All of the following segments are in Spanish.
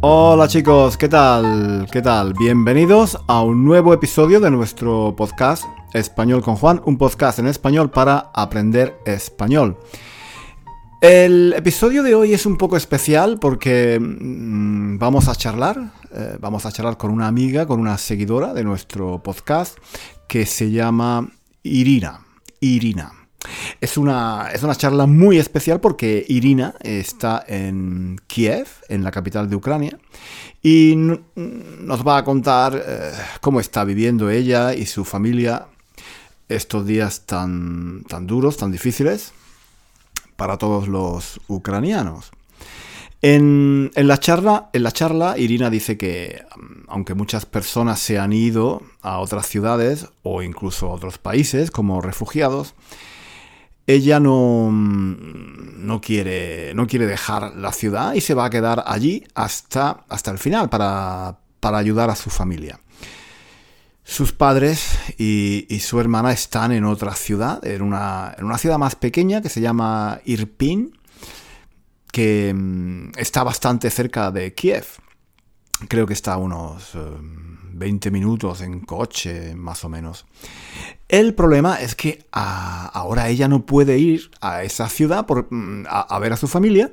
Hola chicos, ¿qué tal? ¿Qué tal? Bienvenidos a un nuevo episodio de nuestro podcast Español con Juan, un podcast en español para aprender español. El episodio de hoy es un poco especial porque mm, vamos a charlar, eh, vamos a charlar con una amiga, con una seguidora de nuestro podcast que se llama Irina. Irina. Es una, es una charla muy especial porque Irina está en Kiev, en la capital de Ucrania, y nos va a contar eh, cómo está viviendo ella y su familia estos días tan, tan duros, tan difíciles para todos los ucranianos. En, en, la charla, en la charla, Irina dice que aunque muchas personas se han ido a otras ciudades o incluso a otros países como refugiados, ella no, no, quiere, no quiere dejar la ciudad y se va a quedar allí hasta, hasta el final para, ayudar a su familia. Sus padres y, su hermana están en otra ciudad, en una, en una, ciudad más pequeña que se llama Irpin, que mm, está bastante cerca de Kiev. Creo que está a unos 20 eh, minutos en coche, más o menos. El problema es que ah, ahora ella no puede ir a esa ciudad mm, a, ver a su familia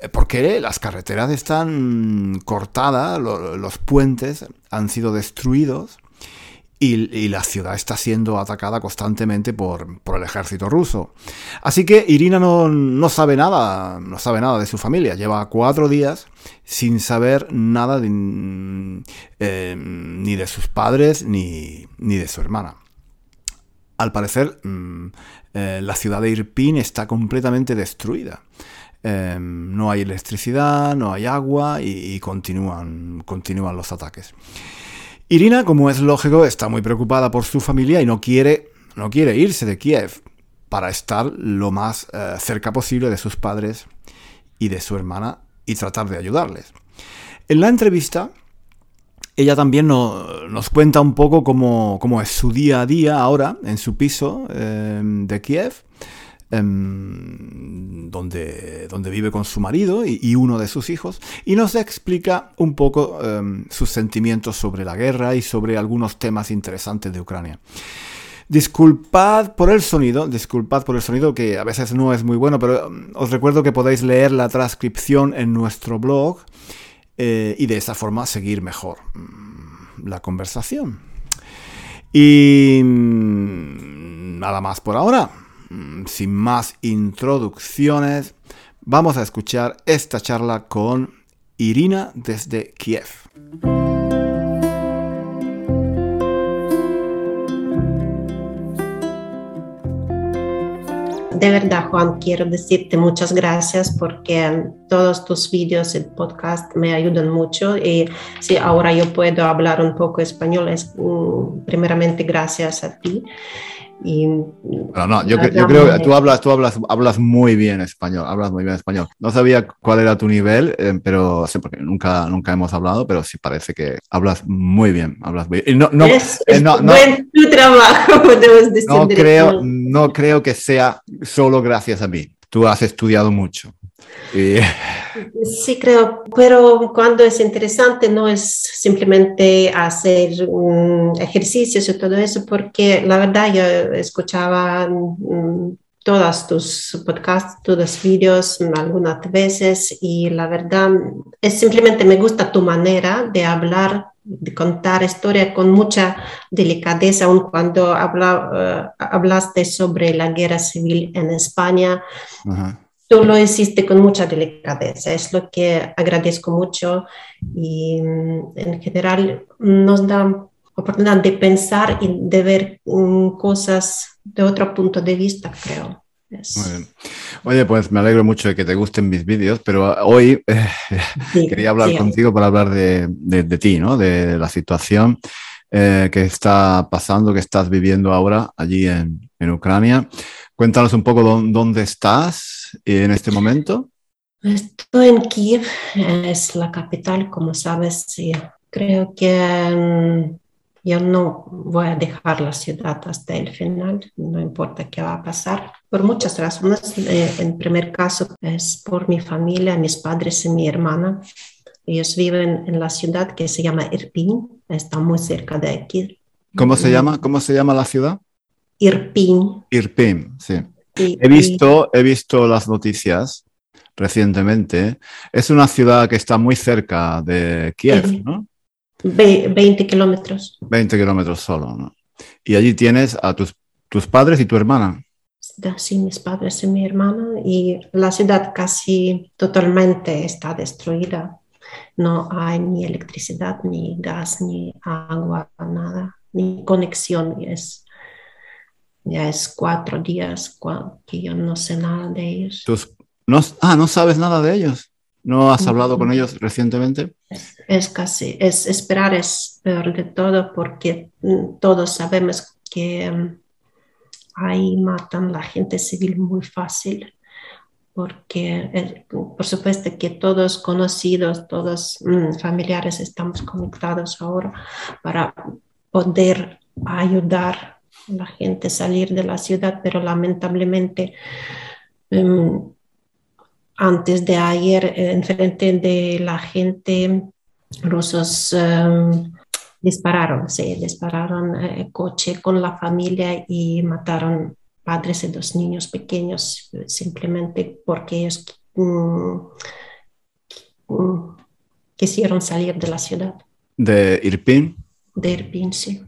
eh, porque las carreteras están cortadas, los puentes han sido destruidos y, la ciudad está siendo atacada constantemente por, el ejército ruso. Así que Irina no, sabe nada, no sabe nada de su familia. Lleva cuatro días sin saber nada eh, ni de sus padres ni de su hermana al parecer mm, eh, la ciudad de Irpin está completamente destruida. Em, no hay electricidad, no hay agua y, continúan, continúan los ataques. Irina, como es lógico, está muy preocupada por su familia y no quiere, no quiere irse de Kiev para estar lo más eh, cerca posible de sus padres y de su hermana y tratar de ayudarles. En la entrevista, ella también nos cuenta un poco cómo, es su día a día ahora en su piso em, de Kiev, em, donde, donde, vive con su marido y, uno de sus hijos, y nos explica un poco em, sus sentimientos sobre la guerra y sobre algunos temas interesantes de Ucrania. Disculpad por el sonido, disculpad por el sonido que a veces no es muy bueno, pero os recuerdo que podéis leer la transcripción en nuestro blog eh, y de esa forma seguir mejor mm, la conversación. Y mm, nada más por ahora. Mm, sin más introducciones, vamos a escuchar esta charla con Irina desde Kiev. de verdad, Juan, quiero decirte muchas gracias porque todos tus vídeos y podcast me ayudan mucho y si ahora yo puedo hablar un poco español es mm, primeramente gracias a ti. Y, no, yo, yo, creo que tú hablas, tú hablas, hablas muy bien español, hablas muy bien español. No sabía cuál era tu nivel, eh, pero sé porque nunca, nunca hemos hablado, pero sí parece que hablas muy bien, hablas muy bien. No, no, es, eh, no, buen tu trabajo, decir. No creo, no creo que sea solo gracias a mí. Tú has estudiado mucho. Sí, creo, pero cuando es interesante no es simplemente hacer ejercicios y todo eso, porque la verdad yo escuchaba todas tus podcasts, tus vídeos algunas veces y la verdad es simplemente me gusta tu manera de hablar de contar historia con mucha delicadeza, aun cuando habla, hablaste sobre la guerra civil en España. Tú lo hiciste con mucha delicadeza, es lo que agradezco mucho y mm, en general nos da oportunidad de pensar y de ver mm, cosas de otro punto de vista, creo. Muy bien. Oye, pues me alegro mucho de que te gusten mis vídeos, pero hoy eh, quería hablar contigo para hablar de, ti, ¿no? De, la situación eh, que está pasando, que estás viviendo ahora allí en, Ucrania. Cuéntanos un poco dónde estás en este momento. Estoy en Kiev, es la capital, como sabes, y creo que mm, yo no voy a dejar la ciudad hasta el final, no importa qué va a pasar, por muchas razones. Eh, en primer caso es por mi familia, mis padres y mi hermana. Ellos viven en la ciudad que se llama Irpin, está muy cerca de aquí. ¿Cómo se llama? ¿Cómo se llama la ciudad? Irpin. Irpin, sí. he, visto, he visto las noticias recientemente. Es una ciudad que está muy cerca de Kiev, ¿no? 20 kilómetros. 20 kilómetros solo, ¿no? Y allí tienes a tus, tus padres y tu hermana. Sí, mis padres y mi hermana. Y la ciudad casi totalmente está destruida. No hay ni electricidad, ni gas, ni agua, nada, ni conexión. Es, ya es cuatro días que yo no sé nada de ellos. no, ah, no sabes nada de ellos. ¿No has hablado con ellos recientemente? Es, casi, es esperar es peor de todo porque mm, todos sabemos que mm, ahí matan la gente civil muy fácil porque eh, por supuesto que todos conocidos, todos mm, familiares estamos conectados ahora para poder ayudar a la gente a salir de la ciudad, pero lamentablemente antes de ayer eh, en frente de la gente rusos em, dispararon, sí, dispararon el eh, coche con la familia y mataron padres y dos niños pequeños simplemente porque ellos mm, mm, quisieron salir de la ciudad. ¿De Irpin? De Irpin, sí.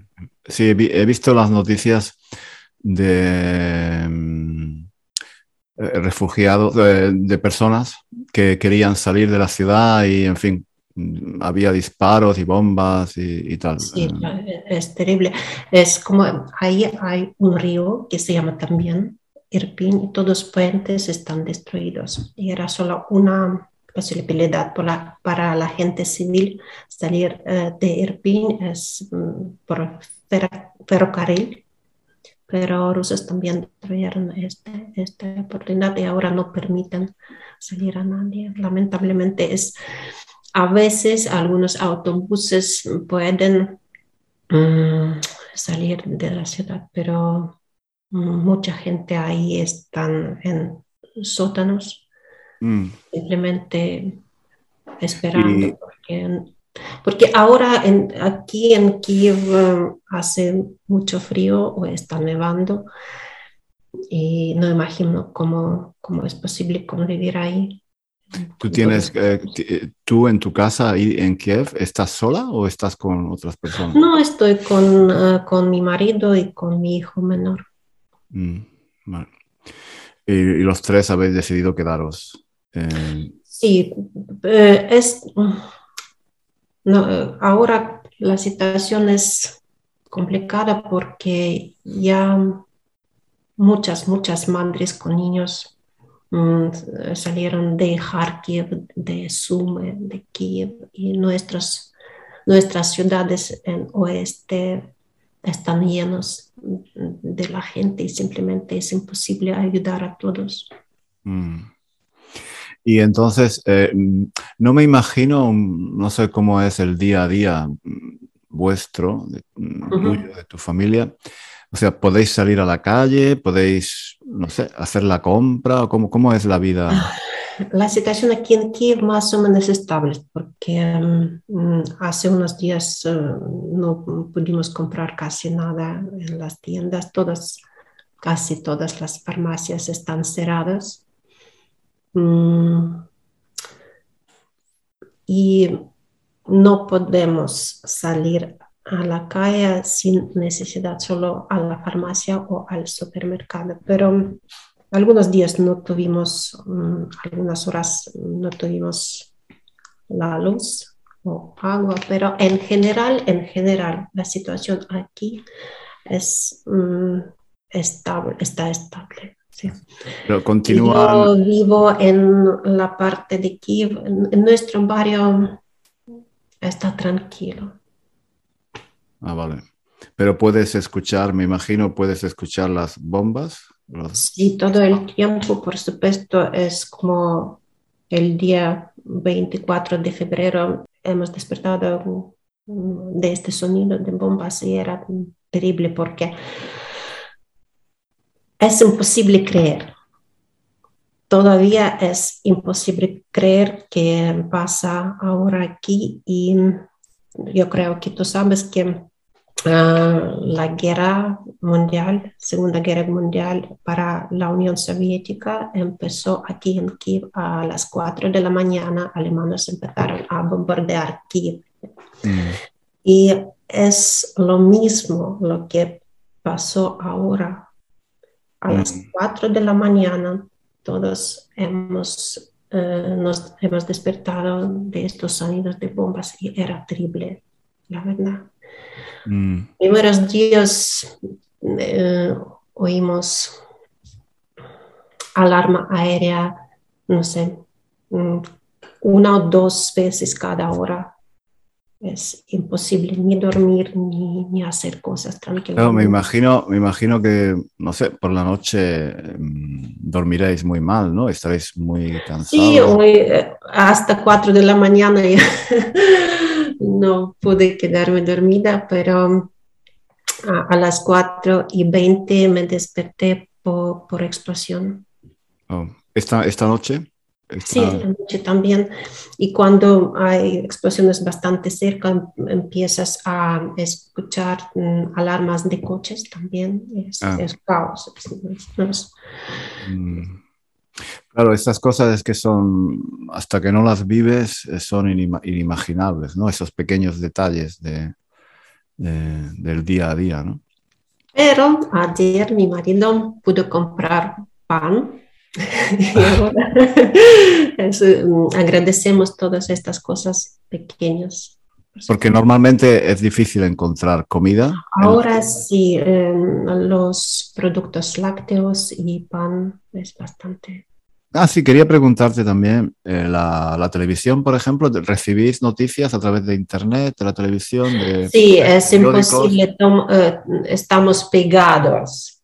Sí, he visto las noticias de eh, refugiados, de, personas que querían salir de la ciudad y, en fin, había disparos y bombas y, tal. Sí, es terrible. Es como ahí hay un río que se llama también Irpin y todos los puentes están destruidos. Y era solo una posibilidad para, para la gente civil salir eh, de Irpin es mm, por ferrocarril pero rusos también destruyeron este, esta oportunidad y ahora no permiten salir a nadie. Lamentablemente es, a veces algunos autobuses pueden mm, salir de la ciudad, pero mucha gente ahí están en sótanos, mm. simplemente esperando, porque porque ahora en, aquí en Kiev um, hace mucho frío o está nevando y no imagino cómo, cómo es posible convivir ahí. ¿Tú tienes, eh, eh, tú en tu casa ahí en Kiev, estás sola o estás con otras personas? No, estoy con, uh, con mi marido y con mi hijo menor. Mm, y, los tres habéis decidido quedaros. Sí, eh, es no, ahora la situación es complicada porque ya muchas, muchas madres con niños salieron de Kharkiv, de Sumy, de Kiev y nuestras, nuestras ciudades en oeste están llenos de la gente y simplemente es imposible ayudar a todos. Mm. Y entonces, eh, no me imagino, no sé cómo es el día a día mm, vuestro, de, mm, de tu familia. O sea, ¿podéis salir a la calle? ¿Podéis, no sé, hacer la compra? ¿Cómo, cómo es la vida? Ah, la situación aquí en Kiev más o menos estable, porque mm, hace unos días eh, no pudimos comprar casi nada en las tiendas. Todas, casi todas las farmacias están cerradas. Mm, y no podemos salir a la calle sin necesidad, solo a la farmacia o al supermercado. Pero algunos días no tuvimos, mm, algunas horas no tuvimos la luz o agua, pero en general, en general, la situación aquí es mm, estable, está estable. Pero continúa. Yo vivo en la parte de Kiev, en nuestro barrio está tranquilo. Ah, vale. Pero puedes escuchar, me imagino, puedes escuchar las bombas. Sí, todo el tiempo, por supuesto, es como el día 24 de febrero hemos despertado de este sonido de bombas y era terrible porque es imposible creer. Todavía es imposible creer que pasa ahora aquí y yo creo que tú sabes que Ah, la guerra mundial, Segunda Guerra Mundial para la Unión Soviética empezó aquí en Kiev a las 4 de la mañana. Alemanes empezaron a bombardear Kiev. Mm. Y es lo mismo lo que pasó ahora. A las 4 mm. de la mañana todos hemos, eh, nos hemos despertado de estos sonidos de bombas y era terrible, la verdad. Mm. Primeros días eh, oímos alarma aérea, no sé, mm, una o dos veces cada hora. Es imposible ni dormir ni, hacer cosas tranquilas. me imagino, me imagino que, no sé, por la noche mm, dormiréis muy mal, ¿no? Estaréis muy cansados. Sí, hoy eh, hasta cuatro de la mañana ya no pude quedarme dormida, pero a, las 4 y 20 me desperté por, explosión. Oh, ¿Esta, ¿Esta noche? Sí, esta noche también. Y cuando hay explosiones bastante cerca, em, empiezas a escuchar mm, alarmas de coches también. Es, ah. caos. Mm. Claro, estas cosas es que son, hasta que no las vives, eh, son inimaginables, ¿no? Esos pequeños detalles de, del día a día, ¿no? Pero ayer mi marido pudo comprar pan y ahora mm, agradecemos todas estas cosas pequeñas. Porque normalmente es difícil encontrar comida. Ahora sí, los productos lácteos y pan es bastante Ah, sí, quería preguntarte también, eh, la, televisión, por ejemplo, ¿recibís noticias a través de Internet, de la televisión? sí, es imposible, eh, estamos pegados.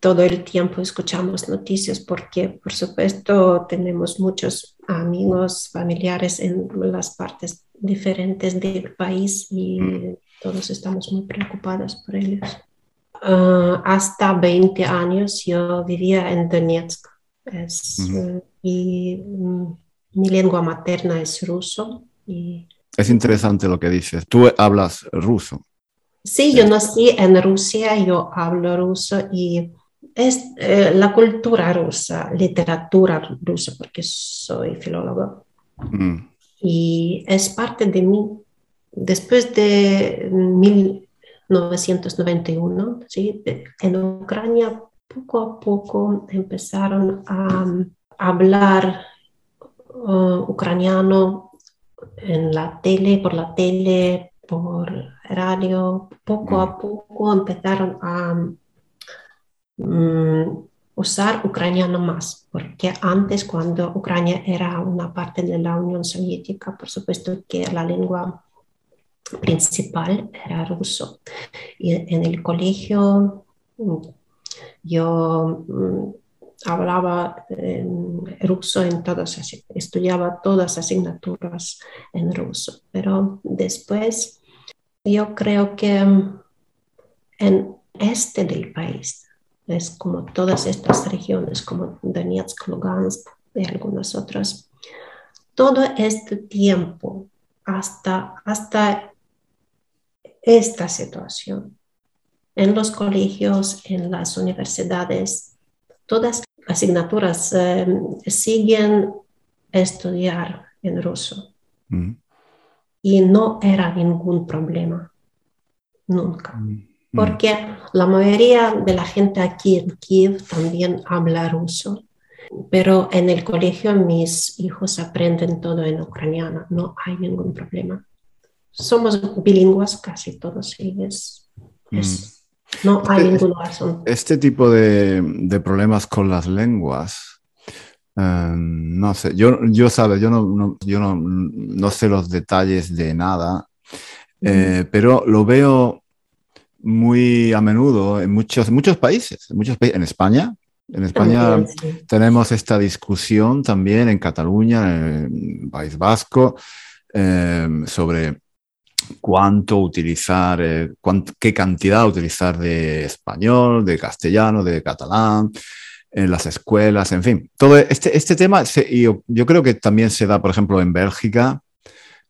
Todo el tiempo escuchamos noticias porque, por supuesto, tenemos muchos amigos, familiares en las partes diferentes del país y mm. todos estamos muy preocupados por ellos. Ah, hasta 20 años yo vivía en Donetsk es, y mm, mi lengua materna es ruso. Y, es interesante lo que dices. Tú hablas ruso. Sí, yo nací en Rusia, yo hablo ruso y es eh, la cultura rusa, literatura rusa, porque soy filólogo. Mm. Y es parte de mí. Después de 1991, ¿sí? en Ucrania poco a poco empezaron a, hablar uh, ucraniano en la tele, por la tele, por radio. Poco a poco empezaron a mm, usar ucraniano más, porque antes cuando Ucrania era una parte de la Unión Soviética, por supuesto que la lengua principal era ruso. Y en el colegio yo mm, hablaba en ruso en todas, estudiaba todas las asignaturas en ruso, pero después yo creo que mm, en este del país, es como todas estas regiones, como Donetsk, Lugansk y algunas otras, todo este tiempo hasta, hasta esta situación en los colegios, en las universidades, todas asignaturas em, siguen estudiar en ruso. Mm. y no era ningún problema, nunca. Mm, mm. Porque la mayoría de la gente aquí en Kiev también habla ruso, pero en el colegio mis hijos aprenden todo en ucraniano, no hay ningún problema. Somos bilingües casi todos ellos. Mm. No hay este, ninguna razón. Este tipo de, de problemas con las lenguas Em, no sé, yo, yo sabes, yo, no, yo no, no, sé los detalles de nada, eh, pero lo veo muy a menudo en muchos, muchos países, en, muchos en España. En España tenemos esta discusión también en Cataluña, en el País Vasco, em, sobre cuánto utilizar, eh, qué cantidad utilizar de español, de castellano, de catalán en las escuelas, en fin. Todo este, este tema, yo, yo, creo que también se da, por ejemplo, en Bélgica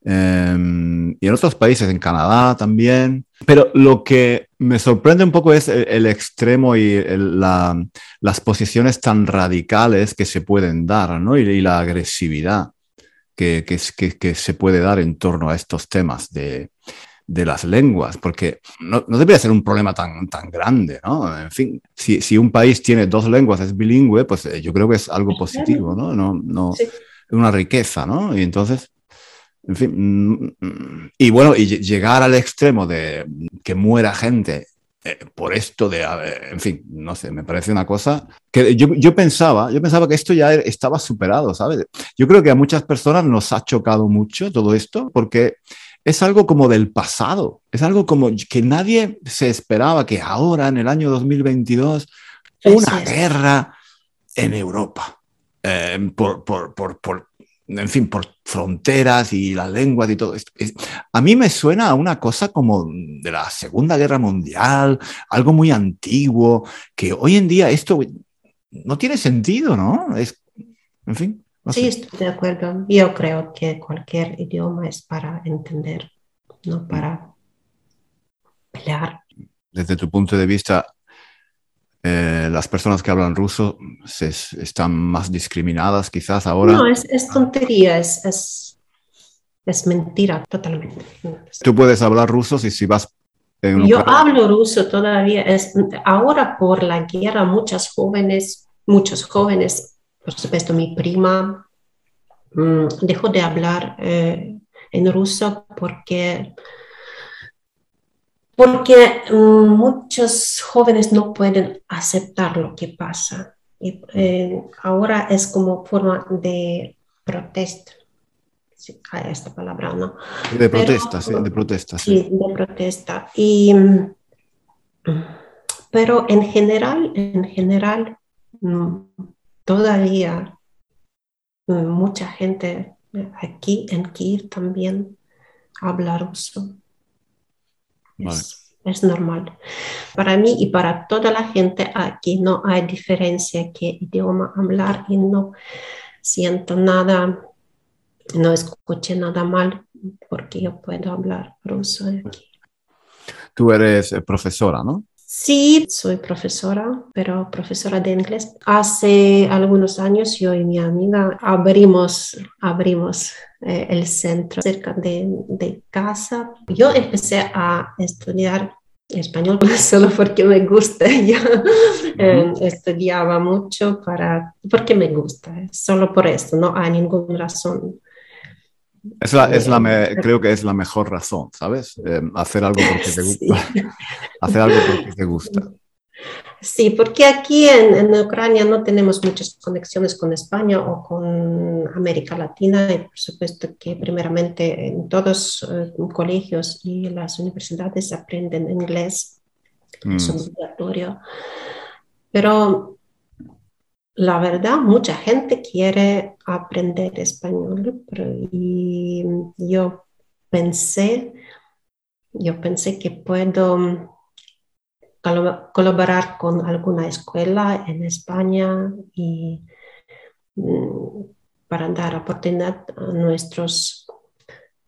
em, y en otros países, en Canadá también. Pero lo que me sorprende un poco es el, extremo y las posiciones tan radicales que se pueden dar, ¿no? Y, la agresividad que, que, que, se puede dar en torno a estos temas de, de las lenguas, porque no, no, debería ser un problema tan, tan grande, ¿no? En fin, si, si, un país tiene dos lenguas, es bilingüe, pues eh, yo creo que es algo positivo, ¿no? no, no Es una riqueza, ¿no? Y entonces, en fin, mm, mm, y bueno, y llegar al extremo de que muera gente eh, por esto de, en fin, no sé, me parece una cosa que yo, yo, pensaba, yo pensaba que esto ya estaba superado, ¿sabes? Yo creo que a muchas personas nos ha chocado mucho todo esto porque es algo como del pasado, es algo como que nadie se esperaba que ahora, en el año 2022, una guerra en Europa, eh, por, en fin, por fronteras y las lenguas y todo esto. a mí me suena a una cosa como de la Segunda Guerra Mundial, algo muy antiguo, que hoy en día esto no tiene sentido, ¿no? Es, en fin sí, estoy de acuerdo. Yo creo que cualquier idioma es para entender, no para pelear. Desde tu punto de vista, eh, las personas que hablan ruso se, están más discriminadas quizás ahora. No, es, es tontería, es, es, es, mentira totalmente. Tú puedes hablar ruso si, si vas... En Yo hablo ruso todavía. Es, ahora por la guerra muchas jóvenes, muchos jóvenes por supuesto mi prima mm, dejó de hablar eh, en ruso porque, porque mm, muchos jóvenes no pueden aceptar lo que pasa. Y, eh, ahora es como forma de protesta. Sí, esta palabra, ¿no? De protesta, sí, de protesta. Sí, de protesta. Y, pero en general, en general, mm, todavía mm, mucha gente aquí en Kiev también habla ruso. Es, normal. Para mí y para toda la gente aquí no hay diferencia qué idioma hablar y no siento nada, no escuché nada mal porque yo puedo hablar ruso aquí. Tú eres eh, profesora, ¿no? Sí, soy profesora, pero profesora de inglés. Hace algunos años yo y mi amiga abrimos, abrimos eh, el centro cerca de, de, casa. Yo empecé a estudiar español solo porque me gusta. Yo eh, estudiaba mucho para, porque me gusta, solo por eso, no hay ninguna razón es la, es la creo que es la mejor razón, ¿sabes? Eh, hacer algo porque te gusta. hacer algo porque te gusta. Sí, porque aquí en, en, Ucrania no tenemos muchas conexiones con España o con América Latina y por supuesto que primeramente en todos los eh, colegios y las universidades aprenden inglés, mm. es obligatorio. Pero la verdad, mucha gente quiere aprender español y yo pensé, yo pensé que puedo colaborar con alguna escuela en España y mm, para dar oportunidad a nuestros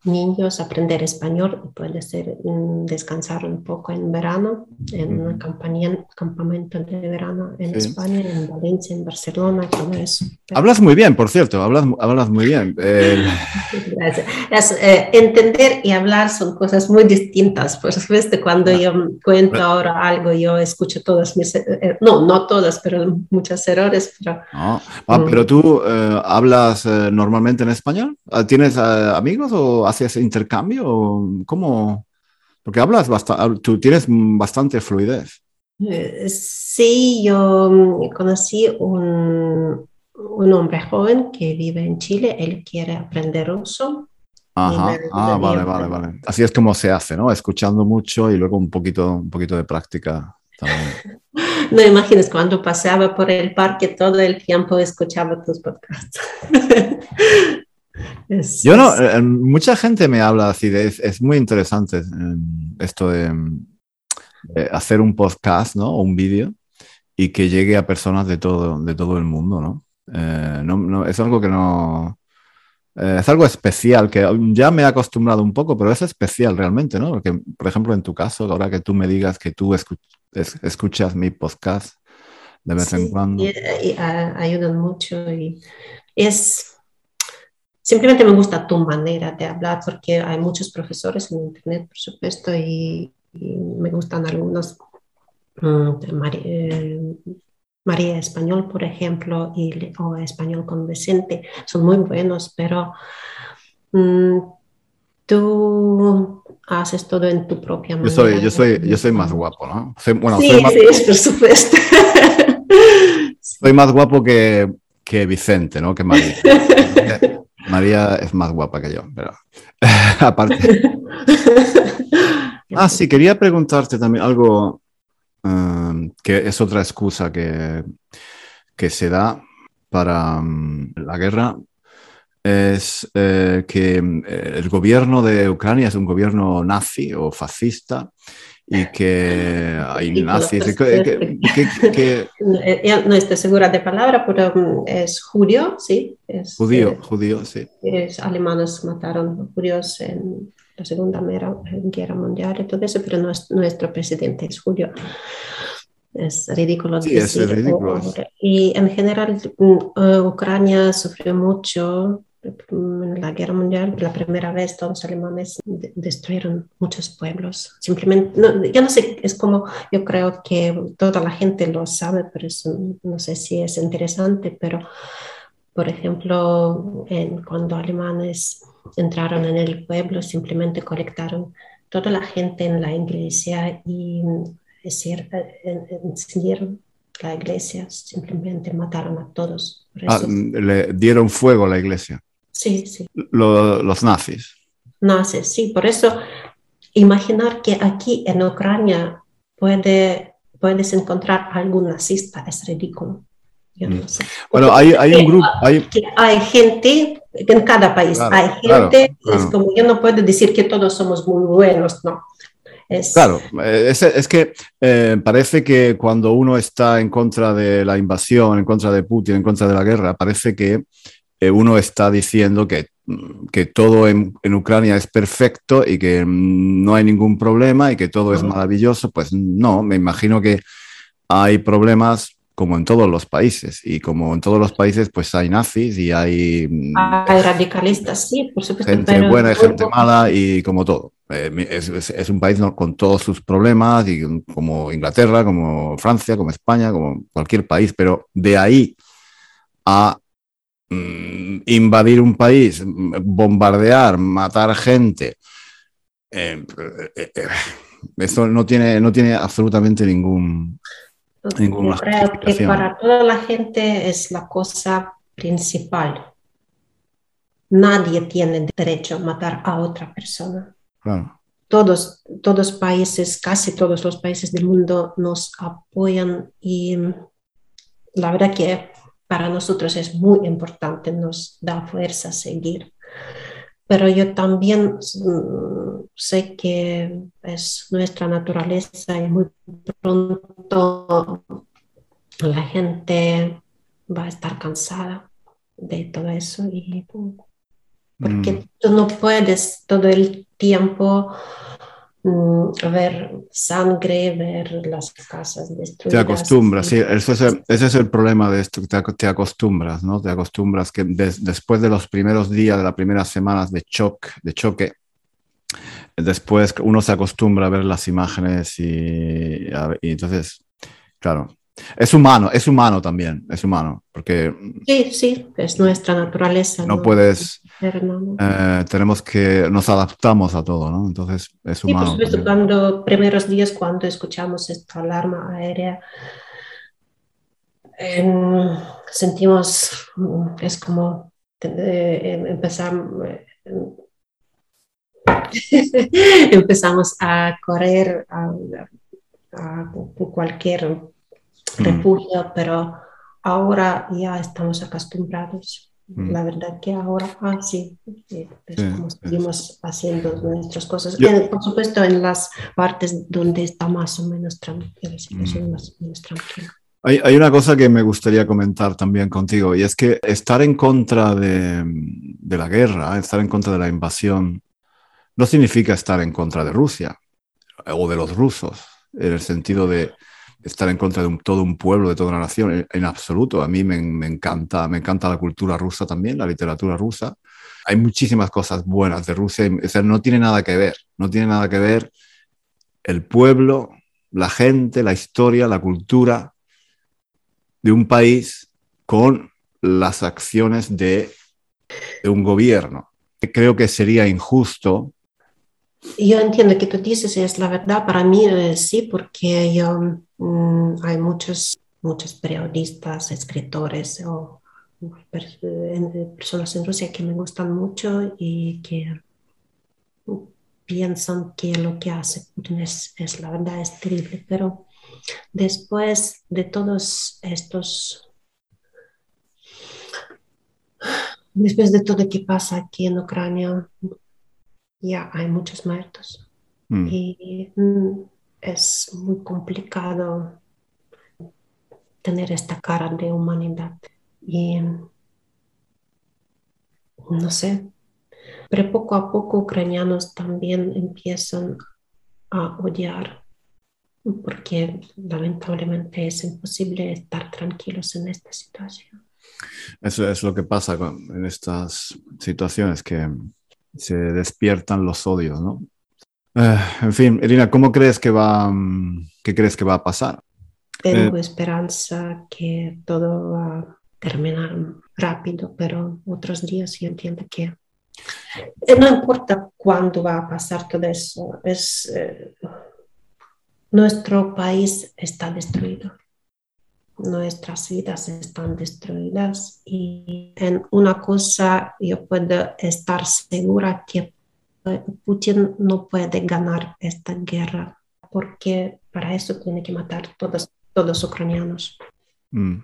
niños aprender español, puede ser mm, descansar un poco en verano, en un campamento de verano en España, en Valencia, en Barcelona, todo eso. Hablas muy bien, por cierto, hablas, hablas muy bien. Gracias. Eh, entender y hablar son cosas muy distintas. Por supuesto, cuando yo cuento ahora algo, yo escucho todas mis, eh, no, no todas, pero muchos errores. Pero, ah, pero tú eh, hablas normalmente en español. ¿Tienes amigos o haces intercambio? ¿Cómo? Porque hablas bastante, tú tienes bastante fluidez. Eh, sí, yo mm, conocí un, un hombre joven que vive en Chile, él quiere aprender ruso. Ajá, ah, vale, vale, vale. Así es como se hace, ¿no? Escuchando mucho y luego un poquito, un poquito de práctica también. no imaginas cuando paseaba por el parque todo el tiempo escuchaba tus podcasts. Yo no, eh, mucha gente me habla así de, es, muy interesante esto de, hacer un podcast, ¿no? O un vídeo y que llegue a personas de todo, de todo el mundo, ¿no? Eh, no, es algo que no... Eh, es algo especial, que ya me he acostumbrado un poco, pero es especial realmente, ¿no? Porque, por ejemplo, en tu caso, ahora que tú me digas que tú escuchas mi podcast de vez en cuando. Y, y, ayudan mucho y es Simplemente me gusta tu manera de hablar porque hay muchos profesores en Internet, por supuesto, y, me gustan algunos. Mm, eh, María, Español, por ejemplo, y, o Español con Vicente, son muy buenos, pero mm, tú haces todo en tu propia manera. Yo soy, yo soy, yo soy más guapo, ¿no? bueno, sí, sí, por supuesto. soy más guapo que, que Vicente, ¿no? Que María. María es más guapa que yo, pero aparte. ah, sí, quería preguntarte también algo um, que es otra excusa que, que se da para um, la guerra. Es eh, que eh, el gobierno de Ucrania es un gobierno nazi o fascista y que hay nazis. Que, no estoy segura de palabra, pero mm, es judío, sí. Es, judío, eh, judío, sí. Es, alemanes mataron judíos en la Segunda Guerra Mundial y todo eso, pero nuestro presidente es judío. Es ridículo. Sí, es ridículo. Y en general, mm, eh, Ucrania sufrió mucho en la guerra mundial, la primera vez todos los alemanes destruyeron muchos pueblos. Simplemente, no, yo no sé, es como, yo creo que toda la gente lo sabe, pero no sé si es interesante, pero por ejemplo, en, cuando alemanes entraron en el pueblo, simplemente colectaron toda la gente en la iglesia y encendieron la iglesia, simplemente mataron a todos. Ah, le dieron fuego a la iglesia. Sí, sí. los nazis. Nazis, sí. Por eso, imaginar que aquí en Ucrania puede, puedes encontrar algún nazista es ridículo. Mm. Bueno, hay, hay, un grupo. Hay... hay... gente en cada país, hay gente, es como yo no puedo decir que todos somos muy buenos, no. Es... Claro, es, es que eh, parece que cuando uno está en contra de la invasión, en contra de Putin, en contra de la guerra, parece que eh, uno está diciendo que, que todo en, Ucrania es perfecto y que no hay ningún problema y que todo es maravilloso, pues no, me imagino que hay problemas como en todos los países y como en todos los países pues hay nazis y hay, mm, hay radicalistas, sí, por supuesto. Gente buena y gente mala y como todo. Eh, es, es, un país con todos sus problemas y como Inglaterra, como Francia, como España, como cualquier país, pero de ahí a Mm, invadir un país, bombardear, matar gente. Eh, eh, eh, eso no tiene, no tiene absolutamente ningún... Yo creo que para toda la gente es la cosa principal. Nadie tiene derecho a matar a otra persona. Todos, todos países, casi todos los países del mundo nos apoyan y la verdad que para nosotros es muy importante, nos da fuerza a seguir. Pero yo también mm, sé que es nuestra naturaleza y muy pronto la gente va a estar cansada de todo eso y porque mm. tú no puedes todo el tiempo ver sangre, ver las casas destruidas. Te acostumbras, sí, ese es, el, ese es el problema de esto, te, te acostumbras, ¿no? Te acostumbras que después de los primeros días, de las primeras semanas de, shock, de choque, después uno se acostumbra a ver las imágenes y, y entonces, claro, es humano, es humano también, es humano, porque... Sí, sí, es nuestra naturaleza. No, puedes... Eh, tenemos que... Nos adaptamos a todo, ¿no? Entonces es humano. Sí, por cuando primeros días cuando escuchamos esta alarma aérea, sentimos, es como eh, empezar... empezamos a correr a, a cualquier Mm. refugio, pero ahora ya estamos acostumbrados. Mm. La verdad que ahora, ah, sí, seguimos haciendo nuestras cosas. por supuesto, en las partes donde está más o menos tranquila, mm. más o menos tranquila. Hay, hay, una cosa que me gustaría comentar también contigo, y es que estar en contra de, de la guerra, estar en contra de la invasión, no significa estar en contra de Rusia o de los rusos, en el sentido de estar en contra de todo un pueblo, de toda una nación, en, absoluto. A mí me, encanta, me encanta la cultura rusa también, la literatura rusa. Hay muchísimas cosas buenas de Rusia, o no tiene nada que ver, no tiene nada que ver el pueblo, la gente, la historia, la cultura de un país con las acciones de un gobierno. Creo que sería injusto yo entiendo que tú dices, es la verdad, para mí sí, porque yo, mm, hay muchos, muchos periodistas, escritores o eh, personas en Rusia que me gustan mucho y que piensan que lo que hace Putin es, es la verdad, es terrible, pero después de todos estos después de todo que pasa aquí en Ucrania, ya hay muchos muertos mm. y mm, es muy complicado tener esta cara de humanidad. Y no sé, pero poco a poco ucranianos también empiezan a odiar porque lamentablemente es imposible estar tranquilos en esta situación. Eso es lo que pasa en estas situaciones que se despiertan los odios, ¿no? Eh, en fin, Irina, ¿cómo crees que va, mm, qué crees que va a pasar? Tengo eh, esperanza que todo va a terminar rápido, pero otros días yo entiendo que eh, no importa cuándo va a pasar todo eso, es, nuestro país está destruido nuestras vidas están destruidas y en una cosa yo puedo estar segura que Putin no puede ganar esta guerra porque para eso tiene que matar todos todos ucranianos. Mm.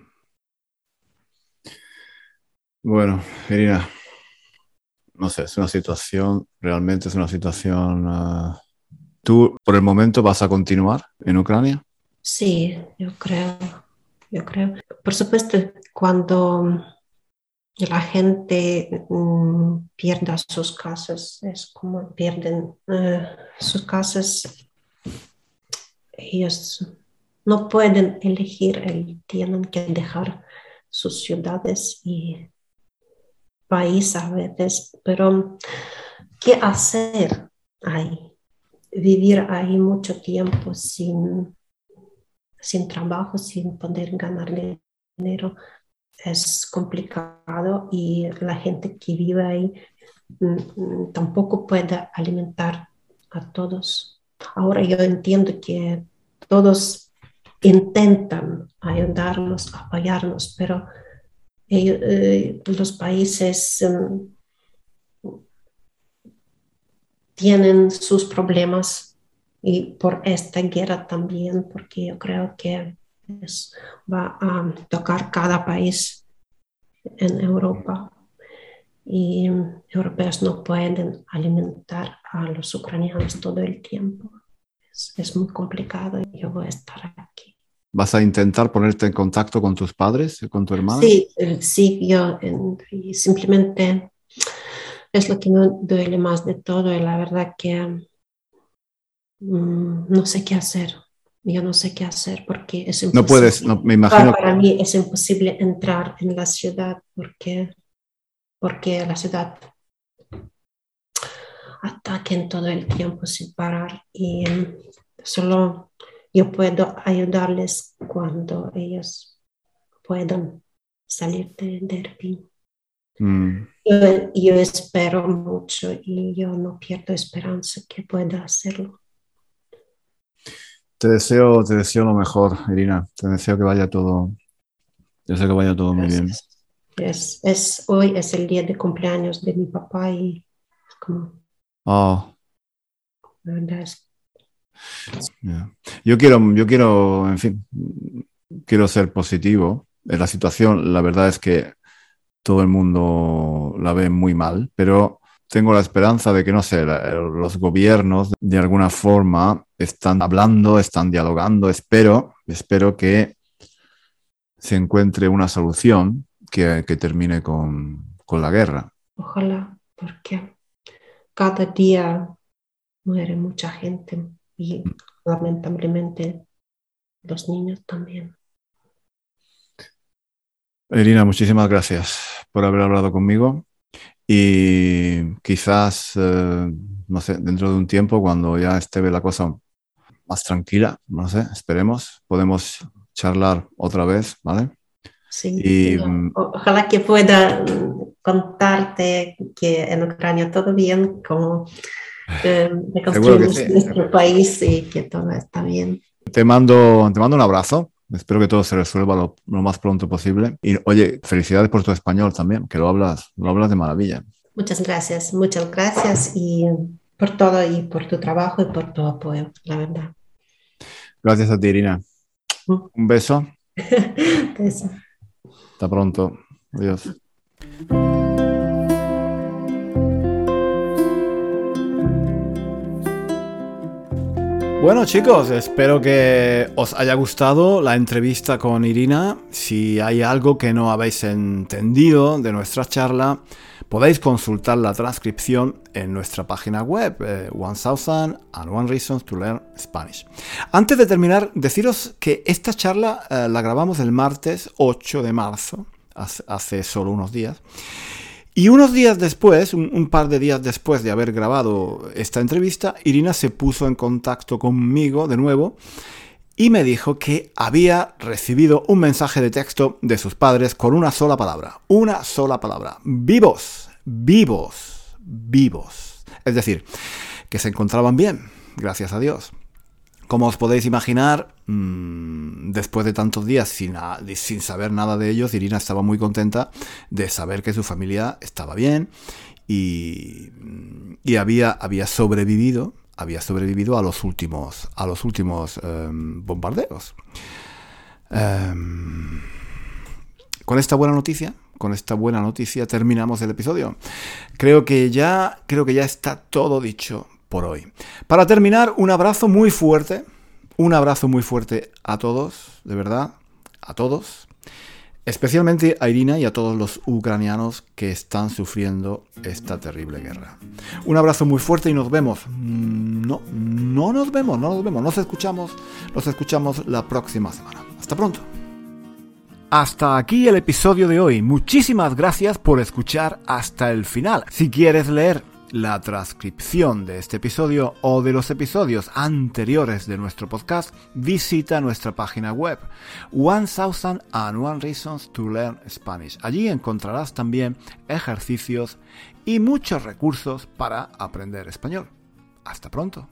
Bueno, Irina, no sé, es una situación, realmente es una situación... Ah, ¿Tú por el momento vas a continuar en Ucrania? Sí, yo creo yo creo. Por supuesto, cuando la gente mm, pierda sus casas, es como pierden eh, sus casas, ellos no pueden elegir, tienen que dejar sus ciudades y país a veces, pero ¿qué hacer ahí? Vivir ahí mucho tiempo sin sin trabajo, sin poder ganar dinero, es complicado y la gente que vive ahí mm, mm, tampoco puede alimentar a todos. Ahora yo entiendo que todos intentan ayudarnos, apoyarnos, pero eh, los países mm, tienen sus problemas y por esta guerra también, porque yo creo que va a tocar cada país en Europa y europeos no pueden alimentar a los ucranianos todo el tiempo. Es, muy complicado y yo voy a estar aquí. ¿Vas a intentar ponerte en contacto con tus padres, con tu hermana? Sí, sí, yo simplemente es lo que me duele más de todo y la verdad que mm, no sé qué hacer. Yo no sé qué hacer porque es imposible. No puedes, me imagino. Para, mí es imposible entrar en la ciudad porque, porque la ciudad ataquen todo el tiempo sin parar y solo yo puedo ayudarles cuando ellos puedan salir de, de mm. Yo, espero mucho y yo no pierdo esperanza que pueda hacerlo. Te deseo, te deseo lo mejor, Irina. Te deseo que vaya todo, deseo que vaya todo muy bien. Es, es, hoy es el día de cumpleaños de mi papá y es como Oh. Yo quiero, yo quiero, en fin, quiero ser positivo. En la situación, la verdad es que todo el mundo la ve muy mal, pero tengo la esperanza de que, no sé, los gobiernos de alguna forma están hablando, están dialogando. Espero, espero que se encuentre una solución que, que termine con, con la guerra. Ojalá, porque cada día muere mucha gente y lamentablemente los niños también. Irina, muchísimas gracias por haber hablado conmigo y quizás, eh, no sé, dentro de un tiempo, cuando ya esté la cosa más tranquila, no sé, esperemos, podemos charlar otra vez, ¿vale? Sí, y, mm, ojalá que pueda contarte que en Ucrania todo bien, como eh, reconstruimos nuestro país y que todo está bien. Te mando, te mando un abrazo. Espero que todo se resuelva lo, más pronto posible. Y oye, felicidades por tu español también, que lo hablas, lo hablas de maravilla. Muchas gracias, muchas gracias y por todo y por tu trabajo y por tu apoyo, la verdad. Gracias a ti, Irina. Mm. Un beso. beso. Hasta pronto. Adiós. Bueno chicos, espero que os haya gustado la entrevista con Irina. Si hay algo que no habéis entendido de nuestra charla, podéis consultar la transcripción en nuestra página web, eh, One Thousand and One Reasons to Learn Spanish. Antes de terminar, deciros que esta charla eh, la grabamos el martes 8 de marzo, hace solo unos días. Y unos días después, un, par de días después de haber grabado esta entrevista, Irina se puso en contacto conmigo de nuevo y me dijo que había recibido un mensaje de texto de sus padres con una sola palabra, una sola palabra, vivos, vivos, vivos. Es decir, que se encontraban bien, gracias a Dios. Como os podéis imaginar, mm, después de tantos días sin, sin, saber nada de ellos, Irina estaba muy contenta de saber que su familia estaba bien y, había, había sobrevivido había sobrevivido a los últimos, a los últimos em, bombardeos. Em, con esta buena noticia, con esta buena noticia terminamos el episodio. Creo que ya, creo que ya está todo dicho hoy. Para terminar, un abrazo muy fuerte, un abrazo muy fuerte a todos, de verdad, a todos, especialmente a Irina y a todos los ucranianos que están sufriendo esta terrible guerra. Un abrazo muy fuerte y nos vemos. Mm, no, no nos vemos, no nos vemos, nos escuchamos, nos escuchamos la próxima semana. Hasta pronto. Hasta aquí el episodio de hoy. Muchísimas gracias por escuchar hasta el final. Si quieres leer la transcripción de este episodio o de los episodios anteriores de nuestro podcast, visita nuestra página web One Thousand and One Reasons to Learn Spanish. Allí encontrarás también ejercicios y muchos recursos para aprender español. Hasta pronto.